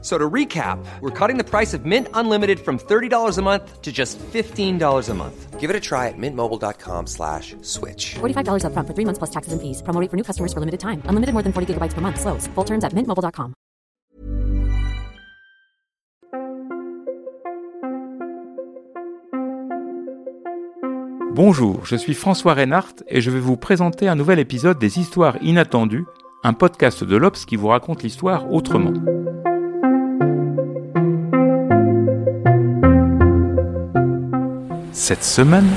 So to recap, we're cutting the price of Mint Unlimited from $30 a month to just $15 a month. Give it a try at mintmobile.com slash switch. $45 upfront for three months plus taxes and fees. Promo rate for new customers for limited time. Unlimited more than 40 gigabytes per month. Slows. Full terms at mintmobile.com. Bonjour, je suis François Reinhardt et je vais vous présenter un nouvel épisode des Histoires inattendues, un podcast de l'Obs qui vous raconte l'histoire autrement. Cette semaine,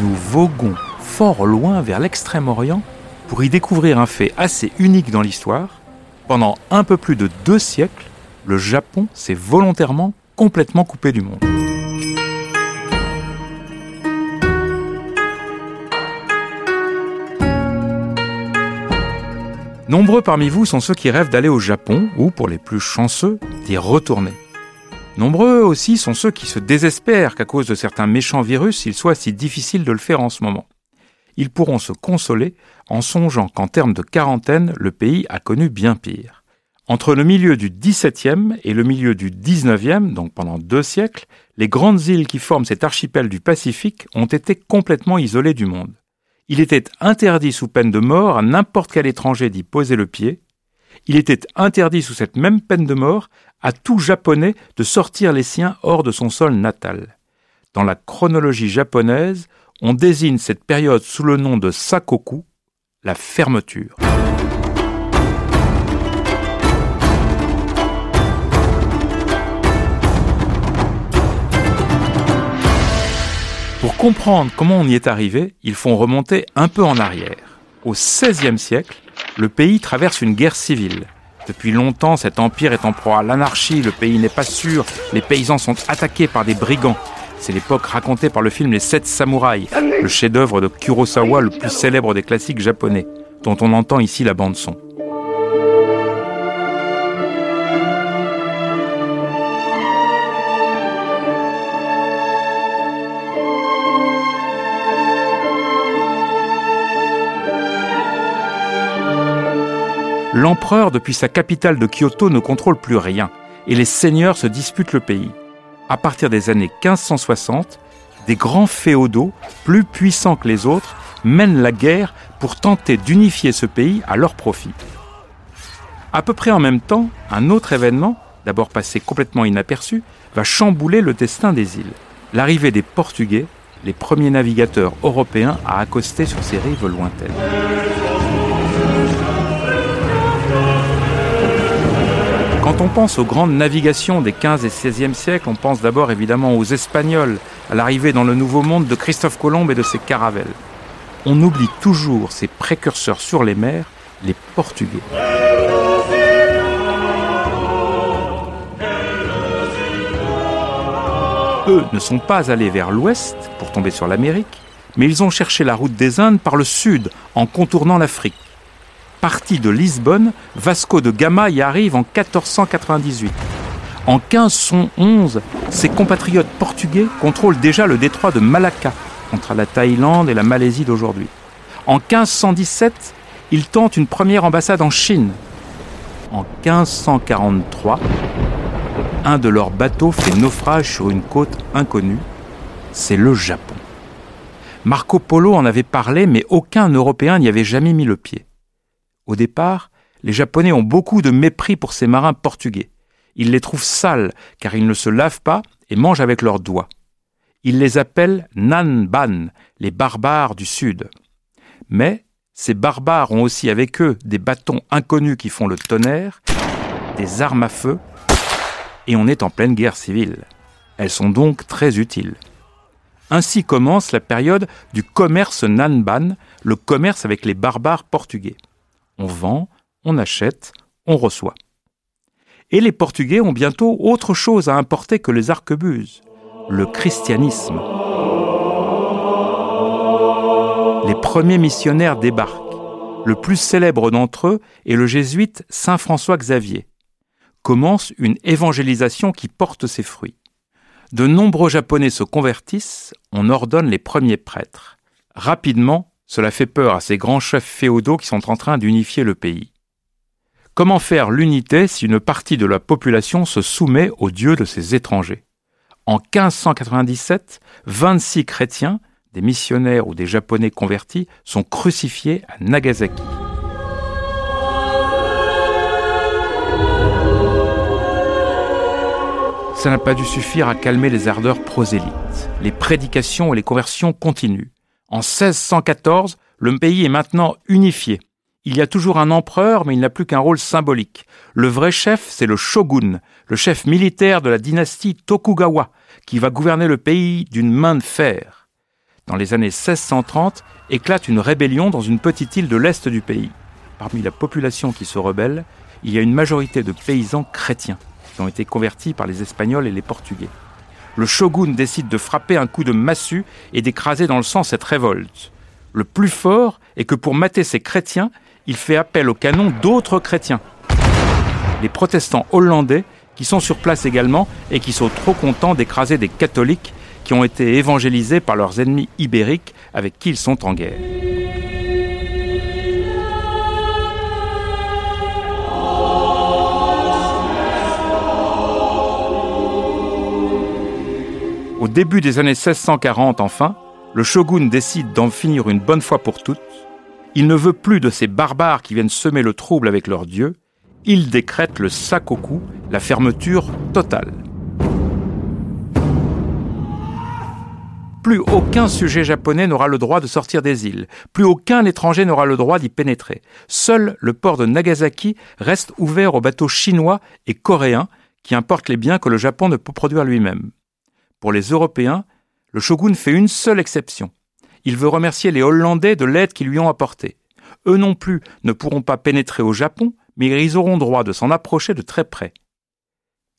nous voguons fort loin vers l'Extrême-Orient pour y découvrir un fait assez unique dans l'histoire. Pendant un peu plus de deux siècles, le Japon s'est volontairement complètement coupé du monde. Nombreux parmi vous sont ceux qui rêvent d'aller au Japon ou, pour les plus chanceux, d'y retourner. Nombreux aussi sont ceux qui se désespèrent qu'à cause de certains méchants virus, il soit si difficile de le faire en ce moment. Ils pourront se consoler en songeant qu'en termes de quarantaine, le pays a connu bien pire. Entre le milieu du XVIIe et le milieu du XIXe, donc pendant deux siècles, les grandes îles qui forment cet archipel du Pacifique ont été complètement isolées du monde. Il était interdit sous peine de mort à n'importe quel étranger d'y poser le pied. Il était interdit sous cette même peine de mort à tout japonais de sortir les siens hors de son sol natal. Dans la chronologie japonaise, on désigne cette période sous le nom de Sakoku, la fermeture. Pour comprendre comment on y est arrivé, il faut remonter un peu en arrière. Au XVIe siècle, le pays traverse une guerre civile. Depuis longtemps, cet empire est en proie à l'anarchie, le pays n'est pas sûr, les paysans sont attaqués par des brigands. C'est l'époque racontée par le film Les Sept Samouraïs, le chef-d'œuvre de Kurosawa, le plus célèbre des classiques japonais, dont on entend ici la bande-son. L'empereur, depuis sa capitale de Kyoto, ne contrôle plus rien, et les seigneurs se disputent le pays. À partir des années 1560, des grands féodaux, plus puissants que les autres, mènent la guerre pour tenter d'unifier ce pays à leur profit. À peu près en même temps, un autre événement, d'abord passé complètement inaperçu, va chambouler le destin des îles. L'arrivée des Portugais, les premiers navigateurs européens à accoster sur ces rives lointaines. Quand on pense aux grandes navigations des 15 et 16e siècles, on pense d'abord évidemment aux Espagnols, à l'arrivée dans le Nouveau Monde de Christophe Colomb et de ses caravelles. On oublie toujours ces précurseurs sur les mers, les Portugais. Eux ne sont pas allés vers l'ouest pour tomber sur l'Amérique, mais ils ont cherché la route des Indes par le sud en contournant l'Afrique. Parti de Lisbonne, Vasco de Gama y arrive en 1498. En 1511, ses compatriotes portugais contrôlent déjà le détroit de Malacca, entre la Thaïlande et la Malaisie d'aujourd'hui. En 1517, ils tentent une première ambassade en Chine. En 1543, un de leurs bateaux fait naufrage sur une côte inconnue. C'est le Japon. Marco Polo en avait parlé, mais aucun Européen n'y avait jamais mis le pied. Au départ, les Japonais ont beaucoup de mépris pour ces marins portugais. Ils les trouvent sales car ils ne se lavent pas et mangent avec leurs doigts. Ils les appellent Nanban, les barbares du Sud. Mais ces barbares ont aussi avec eux des bâtons inconnus qui font le tonnerre, des armes à feu, et on est en pleine guerre civile. Elles sont donc très utiles. Ainsi commence la période du commerce Nanban, le commerce avec les barbares portugais. On vend, on achète, on reçoit. Et les Portugais ont bientôt autre chose à importer que les arquebuses, le christianisme. Les premiers missionnaires débarquent. Le plus célèbre d'entre eux est le jésuite Saint François Xavier. Commence une évangélisation qui porte ses fruits. De nombreux Japonais se convertissent, on ordonne les premiers prêtres. Rapidement, cela fait peur à ces grands chefs féodaux qui sont en train d'unifier le pays. Comment faire l'unité si une partie de la population se soumet aux dieux de ces étrangers? En 1597, 26 chrétiens, des missionnaires ou des japonais convertis, sont crucifiés à Nagasaki. Ça n'a pas dû suffire à calmer les ardeurs prosélytes. Les prédications et les conversions continuent. En 1614, le pays est maintenant unifié. Il y a toujours un empereur, mais il n'a plus qu'un rôle symbolique. Le vrai chef, c'est le shogun, le chef militaire de la dynastie Tokugawa, qui va gouverner le pays d'une main de fer. Dans les années 1630, éclate une rébellion dans une petite île de l'est du pays. Parmi la population qui se rebelle, il y a une majorité de paysans chrétiens qui ont été convertis par les Espagnols et les Portugais. Le shogun décide de frapper un coup de massue et d'écraser dans le sang cette révolte. Le plus fort est que pour mater ces chrétiens, il fait appel au canon d'autres chrétiens. Les protestants hollandais, qui sont sur place également et qui sont trop contents d'écraser des catholiques qui ont été évangélisés par leurs ennemis ibériques avec qui ils sont en guerre. Début des années 1640, enfin, le shogun décide d'en finir une bonne fois pour toutes. Il ne veut plus de ces barbares qui viennent semer le trouble avec leur dieu. Il décrète le sakoku, la fermeture totale. Plus aucun sujet japonais n'aura le droit de sortir des îles. Plus aucun étranger n'aura le droit d'y pénétrer. Seul le port de Nagasaki reste ouvert aux bateaux chinois et coréens qui importent les biens que le Japon ne peut produire lui-même. Pour les Européens, le shogun fait une seule exception. Il veut remercier les Hollandais de l'aide qu'ils lui ont apportée. Eux non plus ne pourront pas pénétrer au Japon, mais ils auront droit de s'en approcher de très près.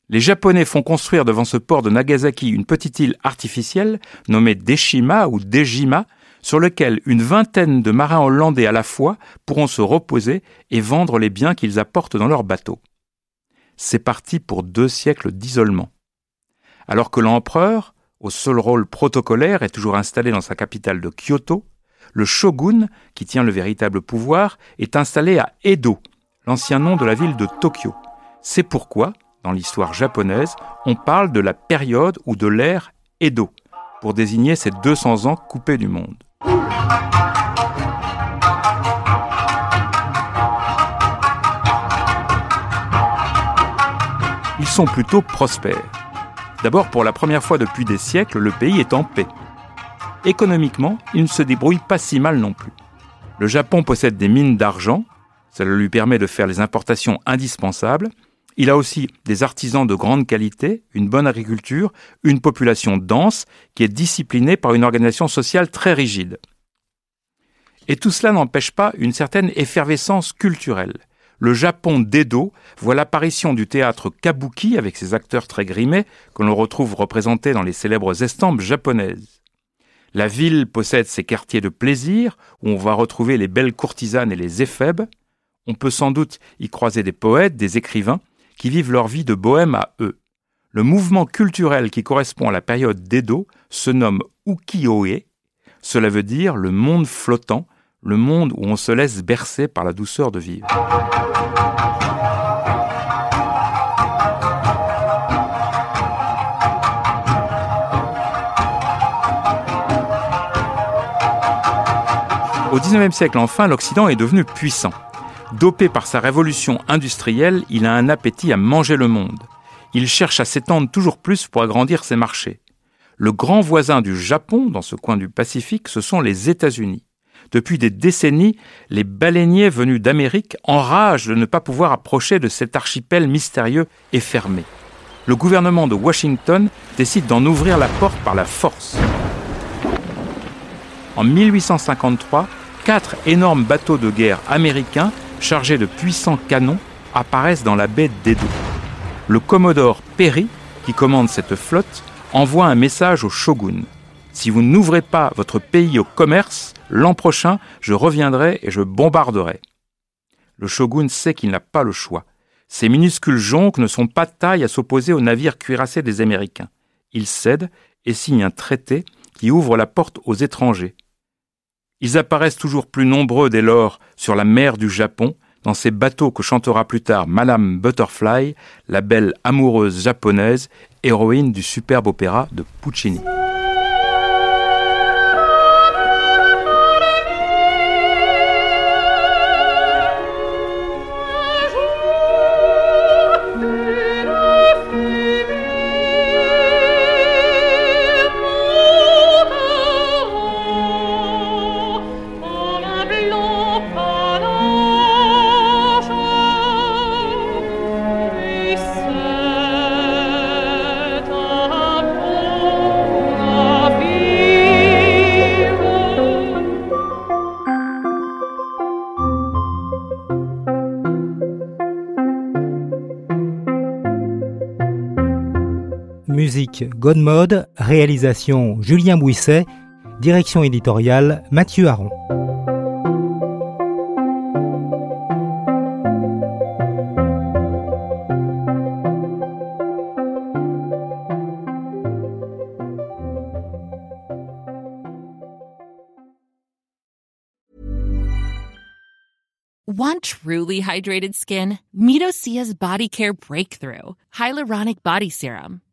Les Japonais font construire devant ce port de Nagasaki une petite île artificielle nommée Deshima ou Dejima, sur lequel une vingtaine de marins hollandais à la fois pourront se reposer et vendre les biens qu'ils apportent dans leurs bateaux. C'est parti pour deux siècles d'isolement. Alors que l'empereur, au seul rôle protocolaire, est toujours installé dans sa capitale de Kyoto, le shogun, qui tient le véritable pouvoir, est installé à Edo, l'ancien nom de la ville de Tokyo. C'est pourquoi, dans l'histoire japonaise, on parle de la période ou de l'ère Edo, pour désigner ces 200 ans coupés du monde. Ils sont plutôt prospères. D'abord, pour la première fois depuis des siècles, le pays est en paix. Économiquement, il ne se débrouille pas si mal non plus. Le Japon possède des mines d'argent, cela lui permet de faire les importations indispensables. Il a aussi des artisans de grande qualité, une bonne agriculture, une population dense qui est disciplinée par une organisation sociale très rigide. Et tout cela n'empêche pas une certaine effervescence culturelle le Japon d'Edo voit l'apparition du théâtre kabuki avec ses acteurs très grimés que l'on retrouve représentés dans les célèbres estampes japonaises. La ville possède ses quartiers de plaisir où on va retrouver les belles courtisanes et les éphèbes. On peut sans doute y croiser des poètes, des écrivains qui vivent leur vie de bohème à eux. Le mouvement culturel qui correspond à la période d'Edo se nomme ukiyo-e. Cela veut dire le monde flottant, le monde où on se laisse bercer par la douceur de vivre. Au XIXe siècle, enfin, l'Occident est devenu puissant. Dopé par sa révolution industrielle, il a un appétit à manger le monde. Il cherche à s'étendre toujours plus pour agrandir ses marchés. Le grand voisin du Japon, dans ce coin du Pacifique, ce sont les États-Unis. Depuis des décennies, les baleiniers venus d'Amérique enragent de ne pas pouvoir approcher de cet archipel mystérieux et fermé. Le gouvernement de Washington décide d'en ouvrir la porte par la force. En 1853, quatre énormes bateaux de guerre américains chargés de puissants canons apparaissent dans la baie d'Edo. Le commodore Perry, qui commande cette flotte, envoie un message au shogun. Si vous n'ouvrez pas votre pays au commerce, l'an prochain, je reviendrai et je bombarderai. Le shogun sait qu'il n'a pas le choix. Ces minuscules jonques ne sont pas de taille à s'opposer aux navires cuirassés des Américains. Il cède et signe un traité qui ouvre la porte aux étrangers. Ils apparaissent toujours plus nombreux dès lors sur la mer du Japon, dans ces bateaux que chantera plus tard Madame Butterfly, la belle amoureuse japonaise, héroïne du superbe opéra de Puccini. Musique Godmode, réalisation Julien Bouisset, direction éditoriale Mathieu Aron. Want truly hydrated skin? Meet Osea's Body Care Breakthrough Hyaluronic Body Serum.